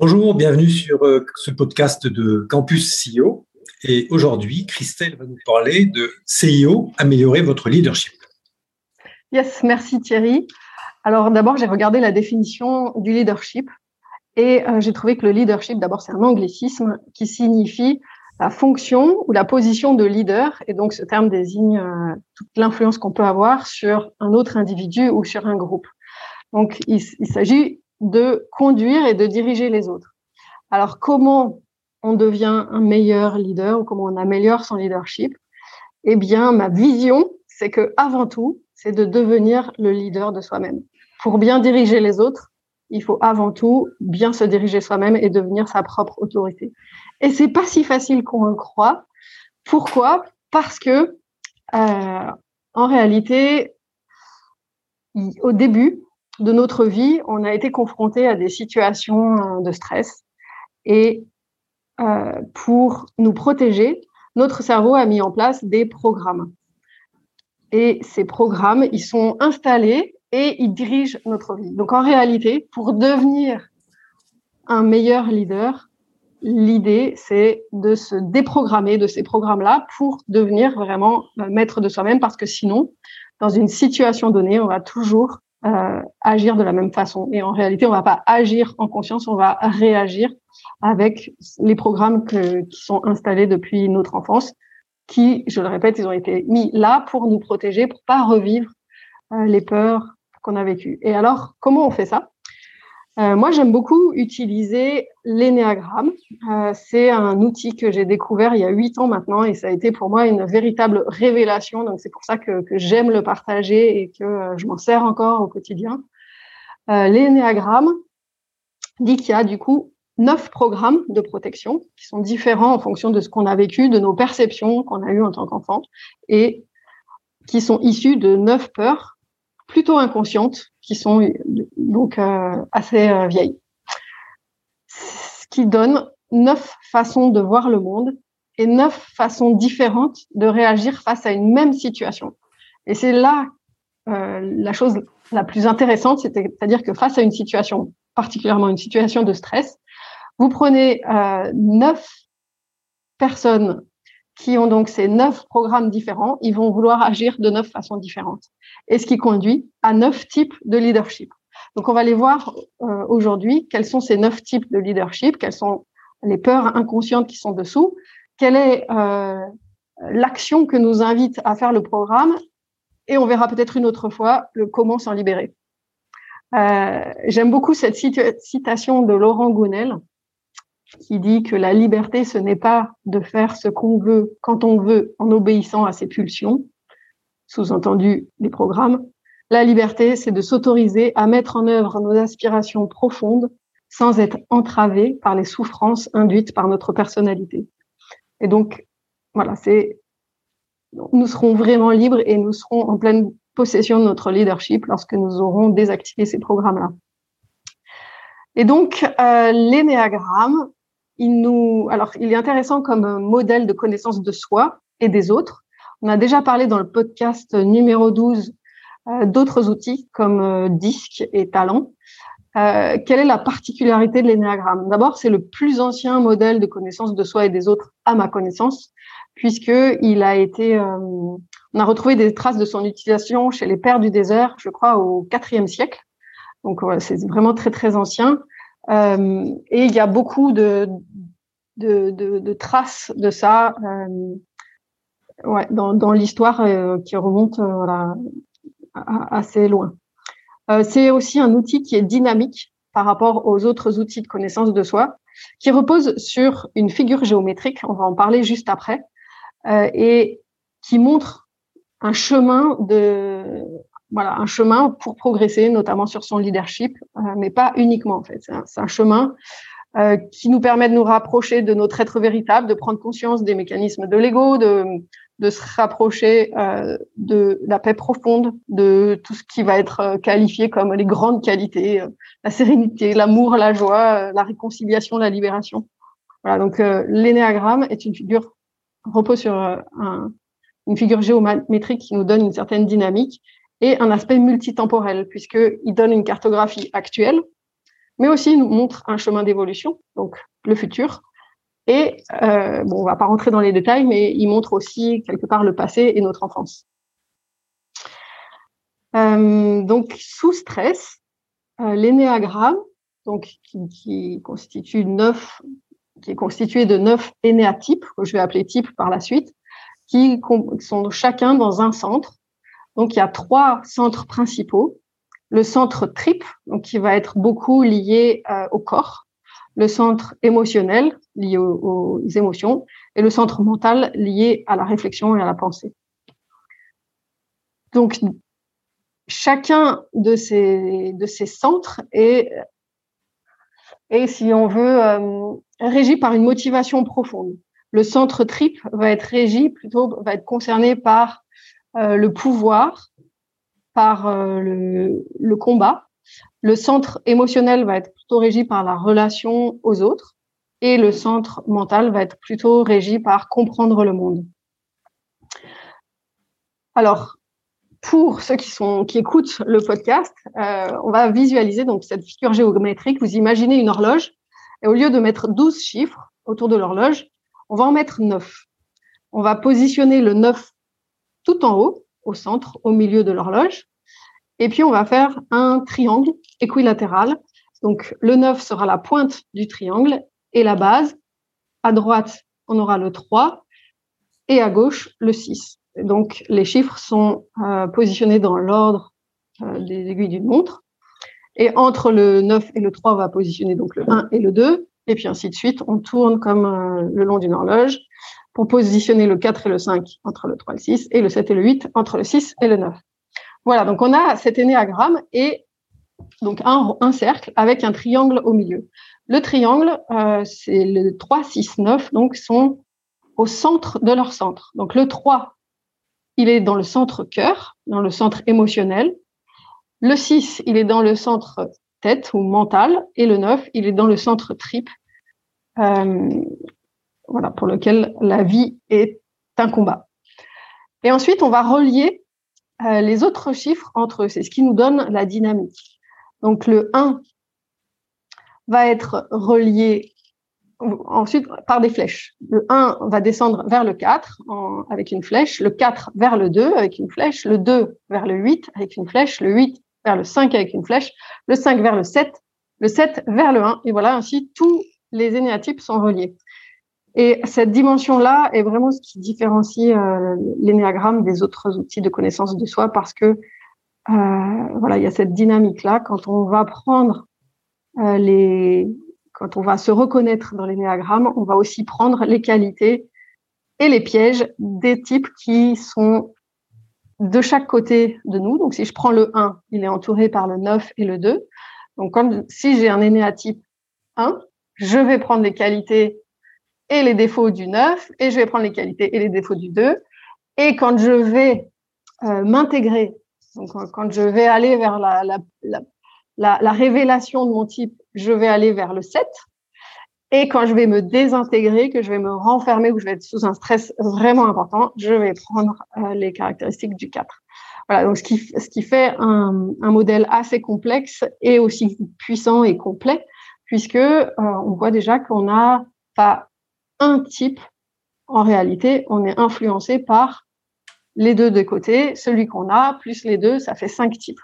Bonjour, bienvenue sur euh, ce podcast de Campus CEO. Et aujourd'hui, Christelle va nous parler de CIO, améliorer votre leadership. Yes, merci Thierry. Alors d'abord, j'ai regardé la définition du leadership et euh, j'ai trouvé que le leadership, d'abord, c'est un anglicisme qui signifie la fonction ou la position de leader. Et donc, ce terme désigne euh, toute l'influence qu'on peut avoir sur un autre individu ou sur un groupe. Donc, il, il s'agit de conduire et de diriger les autres. Alors, comment on devient un meilleur leader ou comment on améliore son leadership? Eh bien, ma vision, c'est que avant tout, c'est de devenir le leader de soi-même. Pour bien diriger les autres, il faut avant tout bien se diriger soi-même et devenir sa propre autorité. Et c'est pas si facile qu'on le croit. Pourquoi? Parce que euh, en réalité, au début, de notre vie, on a été confronté à des situations euh, de stress. Et euh, pour nous protéger, notre cerveau a mis en place des programmes. Et ces programmes, ils sont installés et ils dirigent notre vie. Donc en réalité, pour devenir un meilleur leader, l'idée, c'est de se déprogrammer de ces programmes-là pour devenir vraiment euh, maître de soi-même, parce que sinon, dans une situation donnée, on va toujours euh, agir de la même façon. Et en réalité, on va pas agir en conscience, on va réagir avec les programmes qui sont installés depuis notre enfance, qui, je le répète, ils ont été mis là pour nous protéger, pour pas revivre euh, les peurs qu'on a vécues. Et alors, comment on fait ça? Euh, moi, j'aime beaucoup utiliser l'énéagramme. Euh, c'est un outil que j'ai découvert il y a huit ans maintenant et ça a été pour moi une véritable révélation. Donc, c'est pour ça que, j'aime le partager et que euh, je m'en sers encore au quotidien. L'énéagramme dit qu'il y a du coup neuf programmes de protection qui sont différents en fonction de ce qu'on a vécu, de nos perceptions qu'on a eues en tant qu'enfant et qui sont issus de neuf peurs plutôt inconscientes qui sont donc euh, assez euh, vieilles. Ce qui donne neuf façons de voir le monde et neuf façons différentes de réagir face à une même situation. Et c'est là euh, la chose la plus intéressante, c'est-à-dire que face à une situation, particulièrement une situation de stress, vous prenez euh, neuf personnes qui ont donc ces neuf programmes différents, ils vont vouloir agir de neuf façons différentes. Et ce qui conduit à neuf types de leadership. Donc, on va les voir euh, aujourd'hui. Quels sont ces neuf types de leadership Quelles sont les peurs inconscientes qui sont dessous Quelle est euh, l'action que nous invite à faire le programme Et on verra peut-être une autre fois le comment s'en libérer. Euh, J'aime beaucoup cette citation de Laurent Gounel qui dit que la liberté, ce n'est pas de faire ce qu'on veut quand on veut en obéissant à ses pulsions, sous-entendu les programmes. La liberté, c'est de s'autoriser à mettre en œuvre nos aspirations profondes sans être entravé par les souffrances induites par notre personnalité. Et donc, voilà, c'est, nous serons vraiment libres et nous serons en pleine possession de notre leadership lorsque nous aurons désactivé ces programmes-là. Et donc, euh, l'énéagramme, il nous, alors, il est intéressant comme modèle de connaissance de soi et des autres. On a déjà parlé dans le podcast numéro 12 euh, d'autres outils comme euh, Disque et Talent. Euh, quelle est la particularité de l'énéagramme? D'abord, c'est le plus ancien modèle de connaissance de soi et des autres à ma connaissance, puisque il a été, euh, on a retrouvé des traces de son utilisation chez les pères du désert, je crois au IVe siècle. Donc c'est vraiment très très ancien. Euh, et il y a beaucoup de, de, de, de traces de ça euh, ouais, dans, dans l'histoire euh, qui remonte euh, voilà, assez loin. c'est aussi un outil qui est dynamique par rapport aux autres outils de connaissance de soi, qui repose sur une figure géométrique, on va en parler juste après, et qui montre un chemin de voilà, un chemin pour progresser, notamment sur son leadership, euh, mais pas uniquement en fait. C'est un, chemin euh, qui nous permet de nous rapprocher de notre être véritable, de prendre conscience des mécanismes de l'ego, de, de se rapprocher euh, de la paix profonde, de tout ce qui va être euh, qualifié comme les grandes qualités, la sérénité, l'amour, la joie, la réconciliation, la libération. Voilà, donc l'énéagramme est une figure repose sur un, une figure géométrique qui nous donne une certaine dynamique et un aspect multitemporel puisqu'il donne une cartographie actuelle mais aussi nous montre un chemin d'évolution, donc le futur. Et euh, bon, on va pas rentrer dans les détails, mais il montre aussi quelque part le passé et notre enfance. Euh, donc sous stress, euh, l'énéagramme, donc qui, constitue neuf, qui est constitué de neuf énéatypes, que je vais appeler types par la suite, qui sont chacun dans un centre. Donc il y a trois centres principaux le centre trip, donc qui va être beaucoup lié euh, au corps, le centre émotionnel lié aux, émotions et le centre mental lié à la réflexion et à la pensée. Donc chacun de ces centres est est si on veut euh, régi par une motivation profonde. Le centre trip va être régi plutôt va être concerné par le pouvoir, par euh, le, combat. Le centre émotionnel va être plutôt régi par la relation aux autres et le centre mental va être plutôt régi par comprendre le monde. Alors, pour ceux qui sont qui écoutent le podcast, euh, on va visualiser donc cette figure géométrique. Vous imaginez une horloge et au lieu de mettre 12 chiffres autour de l'horloge, on va en mettre 9. On va positionner le 9 tout en haut au centre, au milieu de l'horloge. Et puis, on va faire un triangle équilatéral. Donc, le 9 sera la pointe du triangle et la base. À droite, on aura le 3 et à gauche, le 6. donc, les chiffres sont euh, positionnés dans l'ordre euh, des aiguilles d'une montre. Et entre le 9 et le 3, on va positionner donc le 1 et le 2. Et puis ainsi de suite, on tourne comme euh, le long d'une horloge pour positionner le 4 et le 5 entre le 3 et le 6 et le 7 et le 8 entre le 6 et le 9. Voilà, donc on a cet énéagramme et donc un, cercle avec un triangle au milieu. Le triangle, euh, c'est le 3, 6, 9, donc sont au centre de leur centre. Donc le 3, il est dans le centre cœur, dans le centre émotionnel. Le 6, il est dans le centre tête ou mental. Et le 9, il est dans le centre trip, euh, voilà, pour lequel la vie est un combat. Et ensuite, on va relier euh, les autres chiffres entre eux. C'est ce qui nous donne la dynamique. Donc le 1 va être relié ensuite par des flèches. Le 1 va descendre vers le 4 avec une flèche, le 4 vers le 2 avec une flèche, le 2 vers le 8 avec une flèche, le 8 vers le 5 avec une flèche, le 5 vers le 7, le 7 vers le 1. Et voilà, ainsi tous les énéatypes sont reliés. Et cette dimension-là est vraiment ce qui différencie euh, l'énéagramme des autres outils de connaissance de soi parce que euh, voilà, il y a cette dynamique-là. Quand on va prendre euh, les, quand on va se reconnaître dans l'énéagramme, on va aussi prendre les qualités et les pièges des types qui sont de chaque côté de nous. Donc, si je prends le 1, il est entouré par le 9 et le 2. Donc, comme si j'ai un énéatype 1, je vais prendre les qualités et les défauts du 9 et je vais prendre les qualités et les défauts du 2. Et quand je vais euh, m'intégrer, donc quand je vais aller vers la, la, la, la, révélation de mon type, je vais aller vers le 7. Et quand je vais me désintégrer, que je vais me renfermer, ou je vais être sous un stress vraiment important, je vais prendre euh, les caractéristiques du 4. Voilà, donc ce qui, ce qui fait un, un modèle assez complexe et aussi puissant et complet, puisque euh, on voit déjà qu'on a pas un type, en réalité, on est influencé par les deux de côté, celui qu'on a, plus les deux, ça fait cinq types.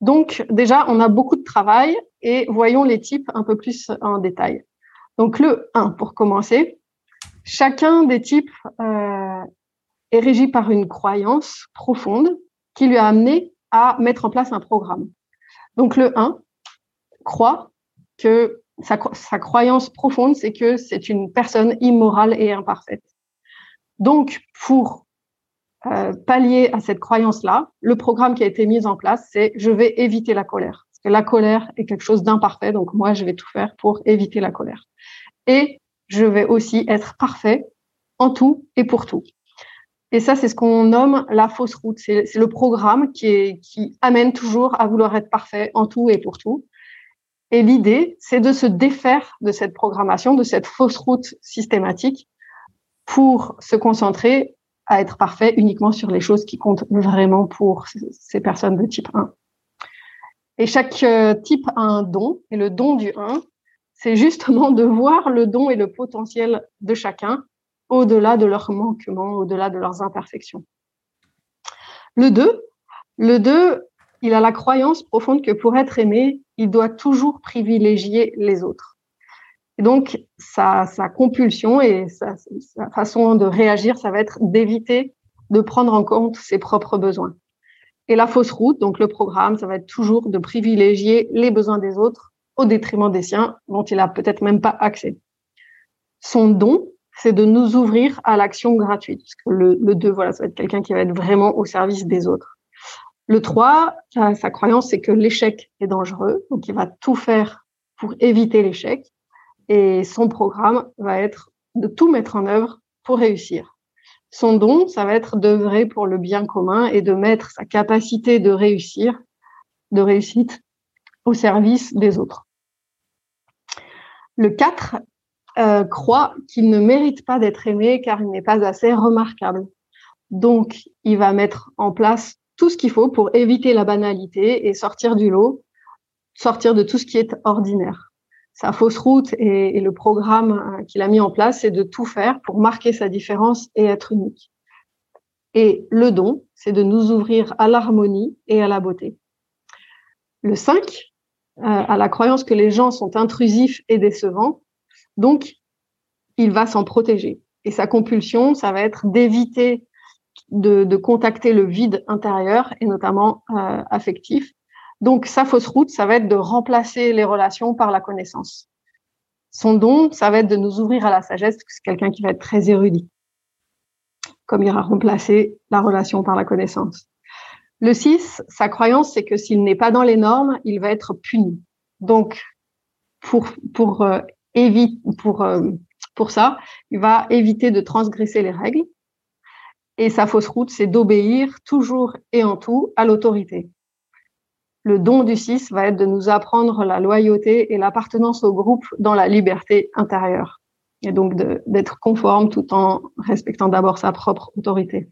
Donc déjà, on a beaucoup de travail et voyons les types un peu plus en détail. Donc le 1, pour commencer, chacun des types euh, est régi par une croyance profonde qui lui a amené à mettre en place un programme. Donc le 1 croit que sa, croyance profonde, c'est que c'est une personne immorale et imparfaite. Donc, pour euh, pallier à cette croyance-là, le programme qui a été mis en place, c'est je vais éviter la colère. que la colère est quelque chose d'imparfait. Donc moi, je vais tout faire pour éviter la colère. Et je vais aussi être parfait en tout et pour tout. Et ça, c'est ce qu'on nomme la fausse route. C'est le programme qui, qui amène toujours à vouloir être parfait en tout et pour tout. Et l'idée, c'est de se défaire de cette programmation, de cette fausse route systématique pour se concentrer à être parfait uniquement sur les choses qui comptent vraiment pour ces personnes de type 1. Et chaque euh, type a un don, et le don du 1, c'est justement de voir le don et le potentiel de chacun au-delà de leurs manquements, au-delà de leurs imperfections. Le 2, le 2, il a la croyance profonde que pour être aimé, il doit toujours privilégier les autres. Et donc, sa, compulsion et sa, façon de réagir, ça va être d'éviter de prendre en compte ses propres besoins. Et la fausse route, donc le programme, ça va être toujours de privilégier les besoins des autres au détriment des siens, dont il a peut-être même pas accès. Son don, c'est de nous ouvrir à l'action gratuite. le, le 2, voilà, ça va être quelqu'un qui va être vraiment au service des autres. Le 3, sa croyance, c'est que l'échec est dangereux, donc il va tout faire pour éviter l'échec. Et son programme va être de tout mettre en œuvre pour réussir. Son don, ça va être d'œuvrer pour le bien commun et de mettre sa capacité de réussir, de réussite, au service des autres. Le 4 euh, croit qu'il ne mérite pas d'être aimé car il n'est pas assez remarquable. Donc, il va mettre en place tout ce qu'il faut pour éviter la banalité et sortir du lot, sortir de tout ce qui est ordinaire sa fausse route et, le programme euh, qu'il a mis en place, c'est de tout faire pour marquer sa différence et être unique. Et le don, c'est de nous ouvrir à l'harmonie et à la beauté. Le 5, euh, à la croyance que les gens sont intrusifs et décevants, donc il va s'en protéger. Et sa compulsion, ça va être d'éviter de, contacter le vide intérieur et notamment euh, affectif donc, sa fausse route, ça va être de remplacer les relations par la connaissance. Son don, ça va être de nous ouvrir à la sagesse, parce que c'est quelqu'un qui va être très érudit, comme il ira remplacer la relation par la connaissance. Le 6, sa croyance, c'est que s'il n'est pas dans les normes, il va être puni. Donc, pour, pour, euh, pour, euh, pour ça, il va éviter de transgresser les règles. Et sa fausse route, c'est d'obéir toujours et en tout à l'autorité le don du 6 va être de nous apprendre la loyauté et l'appartenance au groupe dans la liberté intérieure. Et donc d'être conforme tout en respectant d'abord sa propre autorité.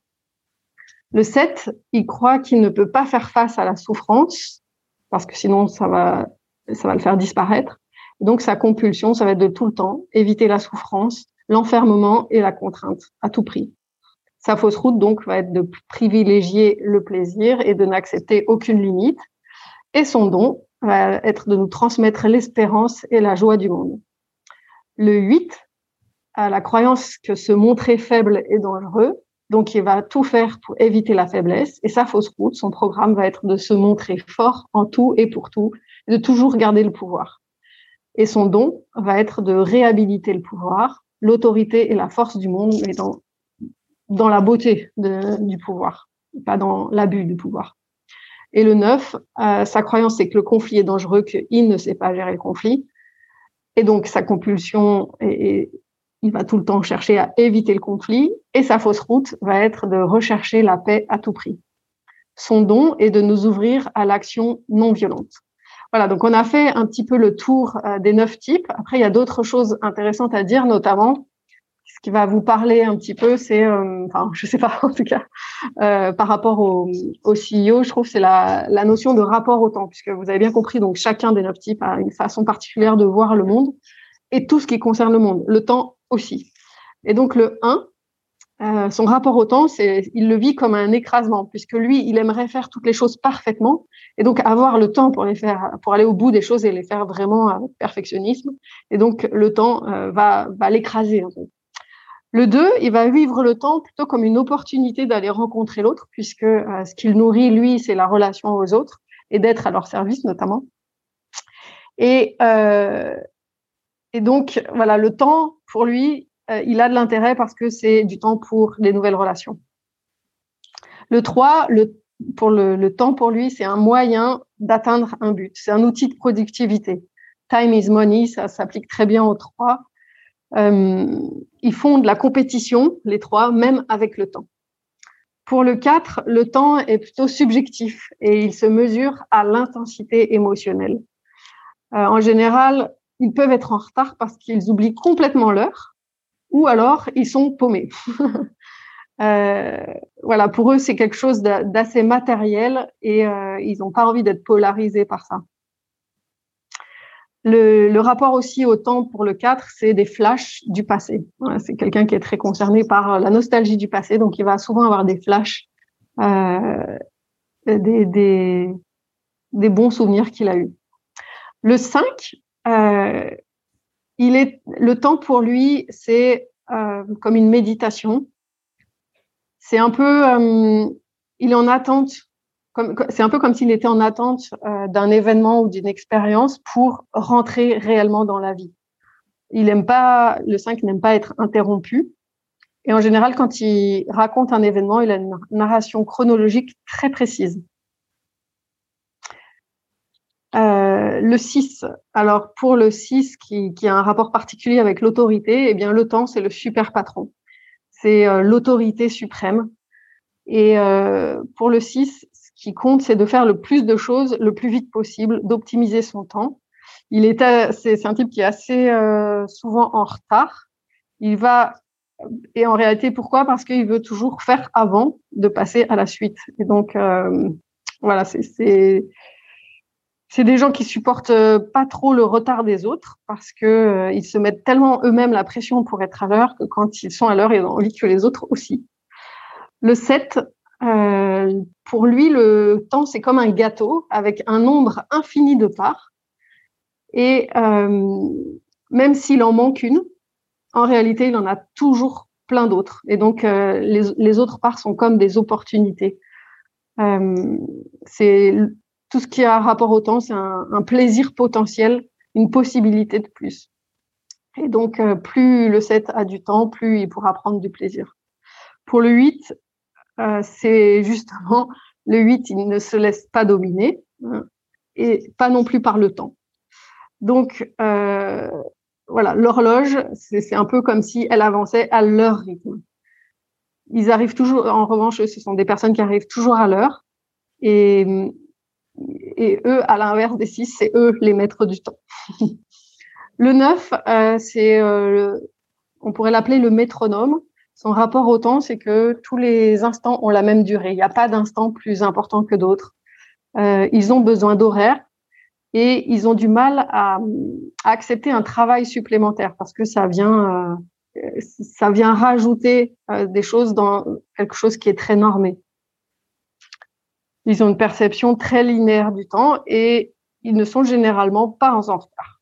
Le 7, il croit qu'il ne peut pas faire face à la souffrance, parce que sinon ça va, ça va le faire disparaître. donc sa compulsion, ça va être de tout le temps éviter la souffrance, l'enfermement et la contrainte à tout prix. Sa fausse route, donc, va être de privilégier le plaisir et de n'accepter aucune limite et son don va être de nous transmettre l'espérance et la joie du monde. Le 8 a la croyance que se montrer faible est dangereux, donc il va tout faire pour éviter la faiblesse. Et sa fausse route, son programme va être de se montrer fort en tout et pour tout, de toujours garder le pouvoir. Et son don va être de réhabiliter le pouvoir, l'autorité et la force du monde, dans la beauté du pouvoir, pas dans l'abus du pouvoir. Et le 9, euh, sa croyance, c'est que le conflit est dangereux, qu'il ne sait pas gérer le conflit. Et donc, sa compulsion, et, il va tout le temps chercher à éviter le conflit. Et sa fausse route va être de rechercher la paix à tout prix. Son don est de nous ouvrir à l'action non violente. Voilà, donc on a fait un petit peu le tour euh, des neuf types. Après, il y a d'autres choses intéressantes à dire, notamment ce qui va vous parler un petit peu, c'est, euh, enfin, je sais pas en tout cas, euh, par rapport au, au CEO, je trouve c'est la, la notion de rapport au temps, puisque vous avez bien compris, donc chacun des neuf types a une façon particulière de voir le monde et tout ce qui concerne le monde, le temps aussi. Et donc le 1, euh, son rapport au temps, c'est, il le vit comme un écrasement, puisque lui, il aimerait faire toutes les choses parfaitement, et donc avoir le temps pour les faire, pour aller au bout des choses et les faire vraiment avec perfectionnisme. Et donc le temps euh, va, va l'écraser. En fait. Le 2, il va vivre le temps plutôt comme une opportunité d'aller rencontrer l'autre, puisque euh, ce qu'il nourrit, lui, c'est la relation aux autres et d'être à leur service notamment. Et, euh, donc, voilà, le temps, pour lui, euh, il a de l'intérêt parce que c'est du temps pour les nouvelles relations. Le 3, le, pour le, temps, pour lui, c'est un moyen d'atteindre un but. C'est un outil de productivité. Time is money, ça s'applique très bien aux trois. Euh, ils font de la compétition, les trois, même avec le temps. Pour le 4, le temps est plutôt subjectif et il se mesure à l'intensité émotionnelle. Euh, en général, ils peuvent être en retard parce qu'ils oublient complètement l'heure ou alors ils sont paumés. Euh, voilà, pour eux, c'est quelque chose d'assez matériel et euh, ils n'ont pas envie d'être polarisés par ça. Le, rapport aussi au temps pour le 4, c'est des flashs du passé. c'est quelqu'un qui est très concerné par la nostalgie du passé, donc il va souvent avoir des flashs, euh, des, des, bons souvenirs qu'il a eus. Le 5, il est, le temps pour lui, c'est comme une méditation c'est un peu, euh, il est en attente. C'est un peu comme s'il était en attente euh, d'un événement ou d'une expérience pour rentrer réellement dans la vie. Il aime pas, le 5 n'aime pas être interrompu. Et en général, quand il raconte un événement, il a une narration chronologique très précise. Euh, le 6, alors pour le 6 qui, qui, a un rapport particulier avec l'autorité, eh bien le temps, c'est le super patron c'est euh, l'autorité suprême. Et euh, pour le 6, ce qui compte, c'est de faire le plus de choses le plus vite possible, d'optimiser son temps. Il est, c'est, un type qui est assez euh, souvent en retard. Il va et en réalité, pourquoi? Parce qu'il veut toujours faire avant de passer à la suite. Et donc, voilà, c'est c'est des gens qui supportent euh, pas trop le retard des autres parce que euh, ils se mettent tellement eux-mêmes la pression pour être à l'heure que quand ils sont à l'heure, ils ont envie que les autres aussi. Le 7, euh, pour lui, le temps, c'est comme un gâteau avec un nombre infini de parts. Et même s'il en manque une, en réalité, il en a toujours plein d'autres. Et donc, les, les, autres parts sont comme des opportunités. c'est tout ce qui a rapport au temps, c'est un, plaisir potentiel, une possibilité de plus. Et donc, euh, plus le 7 a du temps, plus il pourra prendre du plaisir. Pour le 8, euh, c'est justement le 8, il ne se laisse pas dominer hein, et pas non plus par le temps. Donc, euh, voilà, l'horloge, c'est un peu comme si elle avançait à leur rythme. Ils arrivent toujours, en revanche, ce sont des personnes qui arrivent toujours à l'heure et et eux, à l'inverse des six, c'est eux les maîtres du temps. le 9, euh, c'est, euh, on pourrait l'appeler le métronome. Son rapport au temps, c'est que tous les instants ont la même durée. Il n'y a pas d'instant plus important que d'autres. Euh, ils ont besoin d'horaires et ils ont du mal à, accepter un travail supplémentaire parce que ça vient, euh, ça vient rajouter euh, des choses dans quelque chose qui est très normé. Ils ont une perception très linéaire du temps et ils ne sont généralement pas en retard.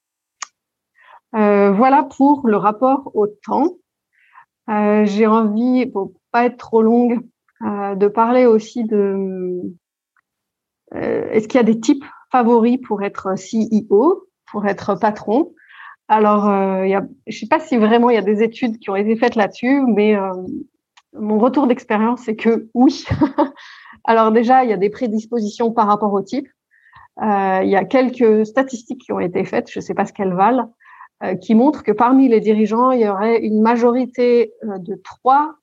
Euh, voilà pour le rapport au temps. Euh, J'ai envie, pour pas être trop longue, euh, de parler aussi de euh, est-ce qu'il y a des types favoris pour être CEO, pour être patron? Alors, euh, y a, je sais pas si vraiment il y a des études qui ont été faites là-dessus, mais mon retour d'expérience, c'est que oui. Alors déjà, il y a des prédispositions par rapport au type. Euh, il y a quelques statistiques qui ont été faites, je ne sais pas ce qu'elles valent, qui montrent que parmi les dirigeants, il y aurait une majorité euh, de 3,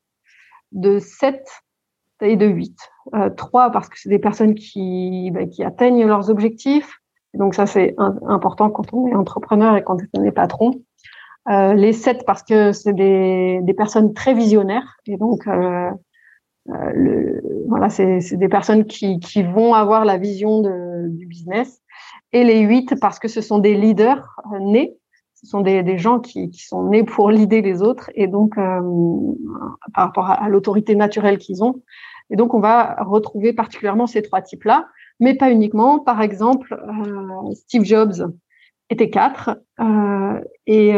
de 7 et de 8. Euh, 3 parce que c'est des personnes qui, ben, qui atteignent leurs objectifs. Donc ça, c'est important quand on est entrepreneur et quand on est patron. Euh, les 7 parce que c'est des, des, personnes très visionnaires et donc euh, euh, le, voilà, c'est des personnes qui, qui, vont avoir la vision de, du business. Et les huit, parce que ce sont des leaders euh, nés, ce sont des, des gens qui, qui, sont nés pour leader les autres, et donc euh, par rapport à, l'autorité naturelle qu'ils ont. Et donc, on va retrouver particulièrement ces trois types-là, mais pas uniquement. Par exemple, euh, Steve Jobs était quatre, euh, et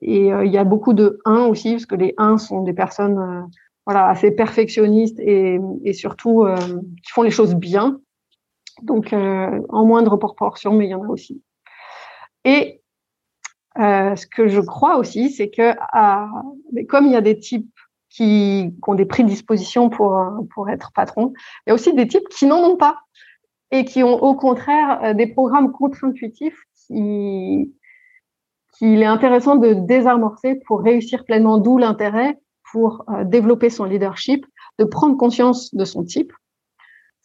et il y a beaucoup de 1 aussi, parce que les 1 sont des personnes voilà, assez perfectionnistes et, et surtout euh, qui font les choses bien. Donc, euh, en moindre proportion, mais il y en a aussi. Et euh, ce que je crois aussi, c'est que comme il y a des types qui, ont des prédispositions pour, pour être patron. Il y a aussi des types qui n'en ont pas et qui ont au contraire euh, des programmes contre-intuitifs qui, qu'il est intéressant de désamorcer pour réussir pleinement, d'où l'intérêt pour euh, développer son leadership, de prendre conscience de son type.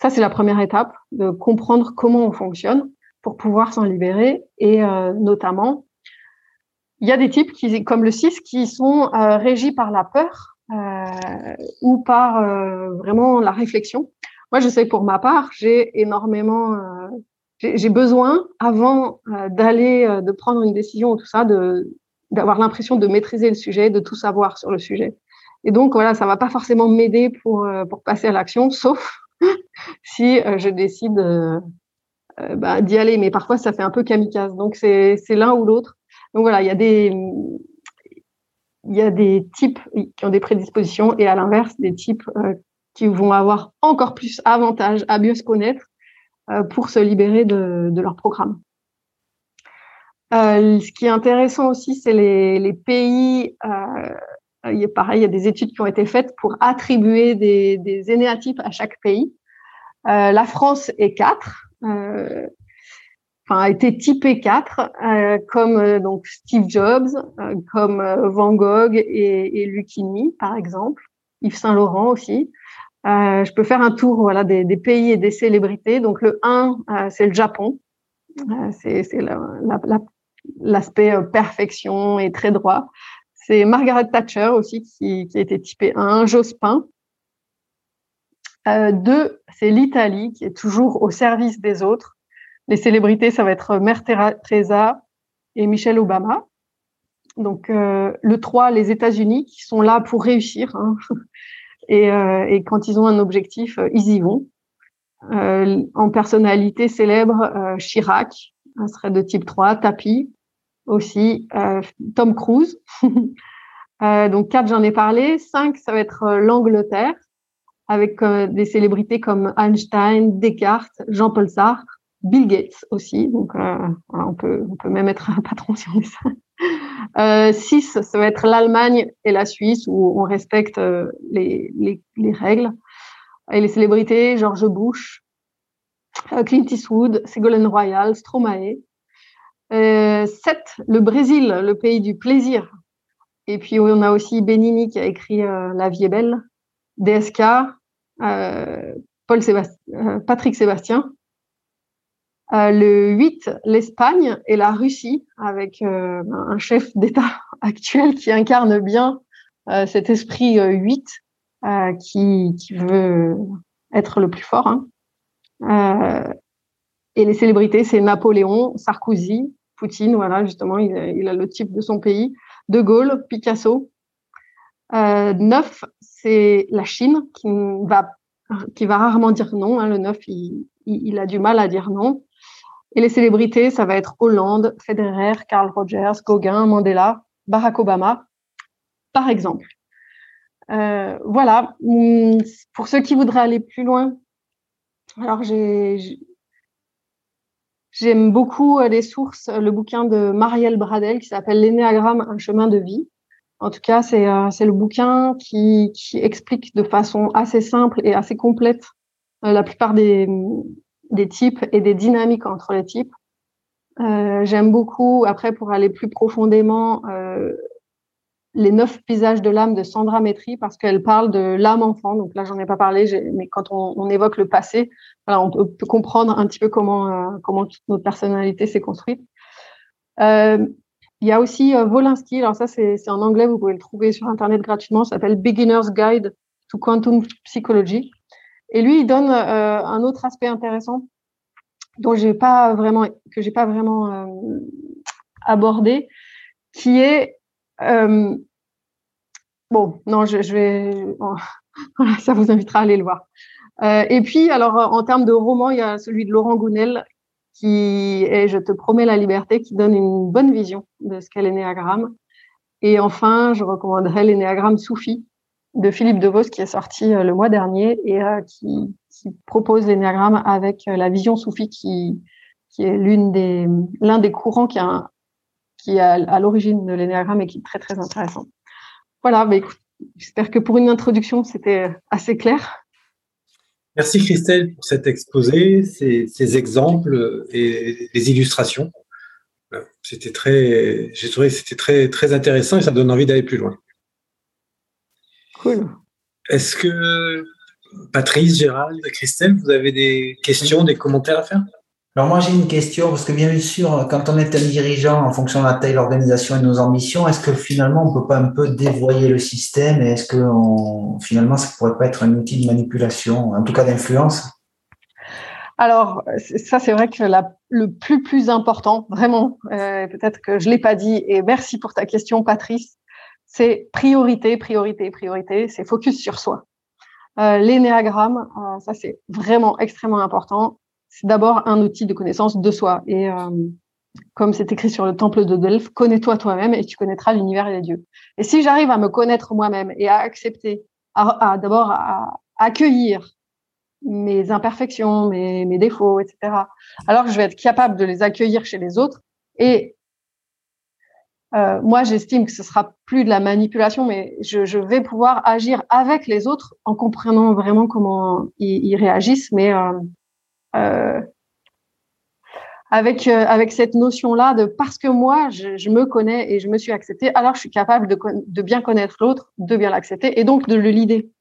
Ça, c'est la première étape, de comprendre comment on fonctionne pour pouvoir s'en libérer. Et euh, notamment, il y a des types qui, comme le 6 qui sont euh, régis par la peur euh, ou par euh, vraiment la réflexion. Moi, je sais pour ma part, j'ai énormément, euh, j'ai besoin avant d'aller, de prendre une décision ou tout ça, de d'avoir l'impression de maîtriser le sujet, de tout savoir sur le sujet. Et donc voilà, ça va pas forcément m'aider pour pour passer à l'action, sauf si je décide bah, d'y aller. Mais parfois, ça fait un peu kamikaze. Donc c'est c'est l'un ou l'autre. Donc voilà, il y a des il y a des types qui ont des prédispositions et à l'inverse des types euh, qui vont avoir encore plus avantage à mieux se connaître euh, pour se libérer de, de leur programme. Euh, ce qui est intéressant aussi, c'est les, les, pays. Euh, il y a pareil, il y a des études qui ont été faites pour attribuer des, des énéatypes à chaque pays. la France est 4 enfin, a été typé 4, euh, comme euh, donc Steve Jobs, euh, comme Van Gogh et, et Lucchini, par exemple, Yves Saint Laurent aussi. je peux faire un tour voilà des, des pays et des célébrités. Donc le 1, c'est le Japon, c'est l'aspect la, la, perfection et très droit. C'est Margaret Thatcher aussi qui, qui a été typé 1, Jospin. Euh, deux, c'est l'Italie qui est toujours au service des autres. Les célébrités, ça va être Mère Teresa et Michelle Obama. Donc euh, le 3, les États-Unis qui sont là pour réussir. Hein. Et, euh, et, quand ils ont un objectif, euh, ils y vont. Euh, en personnalité célèbre, euh, Chirac, un serait de type 3, Tapi aussi, euh, Tom Cruise. donc 4, j'en ai parlé. 5, ça va être l'Angleterre, avec des célébrités comme Einstein, Descartes, Jean-Paul Sartre. Bill Gates aussi. Donc, euh, on, peut, on peut même être un patron si on est ça. Euh, six, ça va être l'Allemagne et la Suisse où on respecte euh, les, les, les, règles. Et les célébrités, George Bush, euh, Clint Eastwood, Ségolène Royal, Stromae. Euh, sept, le Brésil, le pays du plaisir. Et puis on a aussi Benini qui a écrit La vie est belle, DSK, Paul Sébastien, Patrick Sébastien, euh, le 8, l'Espagne et la Russie, avec euh, un chef d'État actuel qui incarne bien euh, cet esprit 8 qui, veut être le plus fort. Hein. et les célébrités, c'est Napoléon, Sarkozy, Poutine, voilà, justement, il, a le type de son pays, De Gaulle, Picasso. Euh, 9, c'est la Chine qui va, rarement dire non. Hein, le 9, il, il, a du mal à dire non. Et les célébrités, ça va être Hollande, Federer, Carl Rogers, Gauguin, Mandela, Barack Obama, par exemple. Euh, voilà. Hum, pour ceux qui voudraient aller plus loin, alors j'ai J'aime beaucoup euh, les sources, le bouquin de Marielle Bradel qui s'appelle L'énéagramme, un chemin de vie. En tout cas, c'est euh, le bouquin qui, qui, explique de façon assez simple et assez complète euh, la plupart des, des types et des dynamiques entre les types. Euh, J'aime beaucoup, après, pour aller plus profondément, euh, les neuf visages de l'âme de Sandra Métry, parce qu'elle parle de l'âme enfant. Donc là, j'en ai pas parlé, mais quand on, évoque le passé, voilà, on peut, peut, comprendre un petit peu comment, euh, comment toute notre personnalité s'est construite. Euh, il y a aussi euh, Volinsky, alors ça c'est en anglais, vous pouvez le trouver sur Internet gratuitement, ça s'appelle Beginner's Guide to Quantum Psychology. Et lui, il donne euh, un autre aspect intéressant dont j'ai pas vraiment, que j'ai pas vraiment euh, abordé, qui est euh, bon, non, je, je vais, ça vous invitera à aller le voir. Euh, et puis, alors, en termes de roman, il y a celui de Laurent Gounel qui est Je te promets la liberté, qui donne une bonne vision de ce qu'est l'énéagramme. Et enfin, je recommanderais l'énéagramme Soufi de Philippe Devos qui est sorti euh, le mois dernier et euh, qui, propose l'énéagramme avec euh, la vision soufie qui, qui est l'une des l'un des courants qui, a, qui est à, l'origine de l'énéagramme et qui est très très intéressant. Voilà, écoute, j'espère que pour une introduction, c'était assez clair. Merci Christelle pour cet exposé, ces, exemples et les illustrations. C'était très, j'ai trouvé c'était très très intéressant et ça donne envie d'aller plus loin. Cool. Est-ce que Patrice, Gérald, Christelle, vous avez des questions, des commentaires à faire? Alors moi j'ai une question, parce que bien sûr, quand on est un dirigeant en fonction de la taille de l'organisation et de nos ambitions, est-ce que finalement on peut pas un peu dévoyer le système et est-ce que finalement ça pourrait pas être un outil de manipulation, en tout cas d'influence? Alors, ça, c'est vrai que le plus plus important, vraiment, euh, peut-être que je l'ai pas dit, et merci pour ta question, Patrice, c'est priorité, priorité, priorité, c'est focus sur soi. Euh, L'énéagramme, euh, ça c'est vraiment extrêmement important c'est d'abord un outil de connaissance de soi. Et euh, comme c'est écrit sur le temple de Delphes, connais-toi toi-même et tu connaîtras l'univers et les dieux. Et si j'arrive à me connaître moi-même et à accepter, à, d'abord à, accueillir mes imperfections, mes, mes, défauts, etc. Alors je vais être capable de les accueillir chez les autres. Et euh, moi, j'estime que ce sera plus de la manipulation, mais je, je, vais pouvoir agir avec les autres en comprenant vraiment comment ils, ils réagissent, mais euh, euh, avec euh, avec cette notion là de parce que moi je, me connais et je me suis acceptée alors je suis capable de, de bien connaître l'autre de bien l'accepter et donc de le lider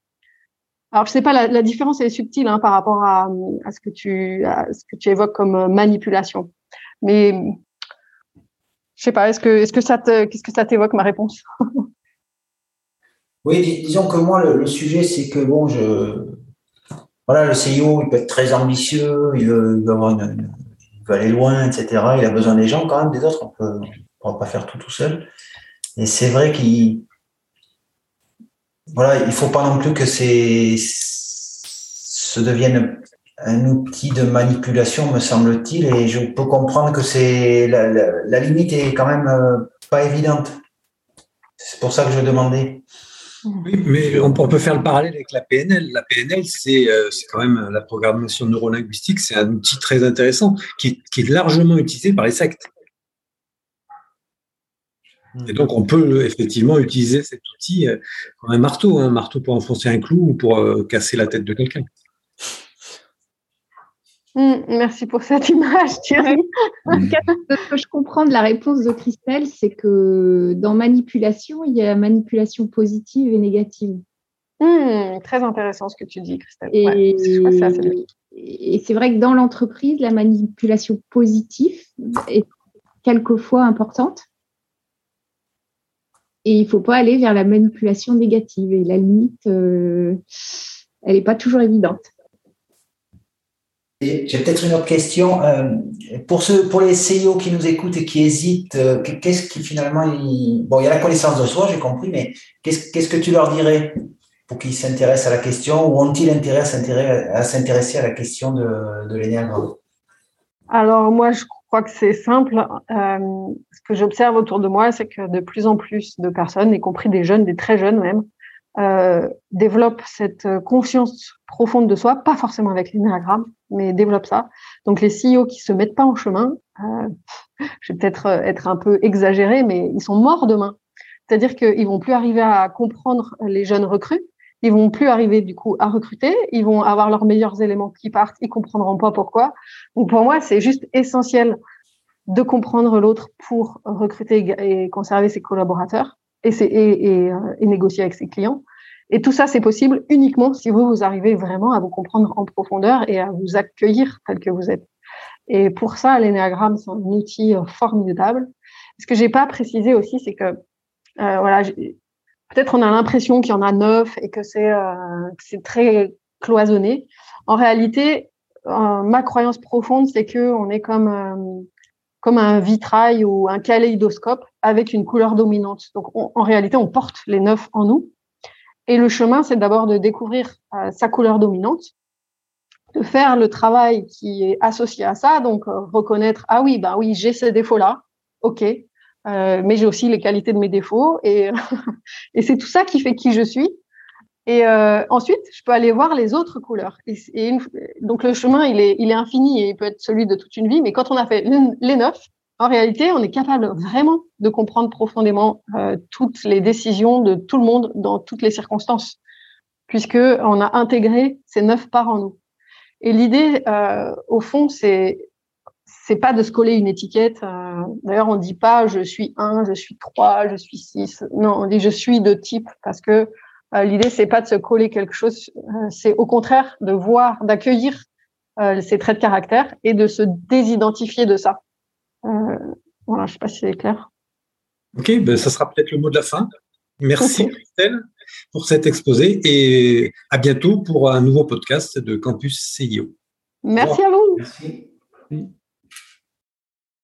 alors je sais pas la, la différence est subtile hein, par rapport à, à, ce que tu à ce que tu évoques comme euh, manipulation. Mais je sais pas est-ce que est-ce que ça te qu'est-ce que ça t'évoque ma réponse? Oui disons que moi le sujet c'est que bon je voilà, le CIO, il peut être très ambitieux, il veut, avoir aller loin, etc. Il a besoin des gens quand même, des autres. On ne pourra pas faire tout tout seul. Et c'est vrai qu'il voilà, il faut pas non plus que c'est se devienne un outil de manipulation, me semble-t-il, et je peux comprendre que c'est la, limite est quand même euh, pas évidente. C'est pour ça que je demandais. Oui, mais on, peut faire le parallèle avec la PNL. La PNL, euh, c'est quand même la programmation neurolinguistique, c'est un outil très intéressant qui, est largement utilisé par les sectes. Hmm. Et donc, on peut effectivement utiliser cet outil euh, comme un marteau, un marteau pour enfoncer un clou ou pour euh, casser la tête de quelqu'un. Hmm, merci pour cette image, Thierry. Ce que je comprends de la réponse de Christelle, c'est que dans manipulation, il y a la manipulation positive et négative. Hmm, très intéressant ce que tu dis, Christelle. Et, et c'est vrai que dans l'entreprise, la manipulation positive est quelquefois importante. Et il ne faut pas aller vers la manipulation négative. Et la limite, euh, elle n'est pas toujours évidente. J'ai peut-être une autre question. Euh, pour, ceux, pour les CIO qui nous écoutent et qui hésitent, euh, qu'est-ce qui finalement. Bon, il y a la connaissance de soi, j'ai compris, mais qu'est-ce que tu leur dirais pour qu'ils s'intéressent à la question ou ont-ils intérêt à s'intéresser à la question de, de l'énéagramme Alors, moi, je crois que c'est simple. Euh, ce que j'observe autour de moi, c'est que de plus en plus de personnes, y compris des jeunes, des très jeunes même, euh, développe cette confiance profonde de soi, pas forcément avec l'énéagramme, mais développe ça. Donc les CEO qui se mettent pas en chemin, euh, je vais peut-être euh, être un peu exagéré, mais ils sont morts demain. C'est-à-dire qu'ils vont plus arriver à comprendre les jeunes recrues, ils vont plus arriver du coup à recruter, ils vont avoir leurs meilleurs éléments qui partent, ils comprendront pas pourquoi. Donc pour moi, c'est juste essentiel de comprendre l'autre pour recruter et conserver ses collaborateurs et, euh, et, négocier avec ses clients. Et tout ça, c'est possible uniquement si vous, vous arrivez vraiment à vous comprendre en profondeur et à vous accueillir tel que vous êtes. Et pour ça, l'énéagramme, c'est un outil euh, formidable. Ce que j'ai pas précisé aussi, c'est que, euh, voilà, peut-être on a l'impression qu'il y en a neuf et que c'est euh, c'est très cloisonné. En réalité, euh, ma croyance profonde, c'est que on est comme comme un vitrail ou un kaléidoscope avec une couleur dominante. Donc, en réalité, on porte les neuf en nous. Et le chemin, c'est d'abord de découvrir euh, sa couleur dominante, de faire le travail qui est associé à ça, donc euh, reconnaître ah oui, bah oui, j'ai ces défauts-là, ok, euh, mais j'ai aussi les qualités de mes défauts et et c'est tout ça qui fait qui je suis. Et ensuite, je peux aller voir les autres couleurs. Et, donc le chemin, il est, il est infini et il peut être celui de toute une vie. Mais quand on a fait les neuf, en réalité, on est capable vraiment de comprendre profondément euh, toutes les décisions de tout le monde dans toutes les circonstances, puisque on a intégré ces neuf parts en nous. Et l'idée, euh, au fond, c'est c'est pas de se coller une étiquette. Euh, d'ailleurs, on dit pas je suis un, je suis trois, je suis six. Non, on dit je suis de type parce que euh, l'idée c'est pas de se coller quelque chose, euh, c'est au contraire de voir, d'accueillir ces traits de caractère et de se désidentifier de ça. Voilà, je sais pas si c'est clair. Ok, ben ça sera peut-être le mot de la fin. Merci Christelle pour cet exposé et à bientôt pour un nouveau podcast de Campus CIO. Merci à vous. Merci.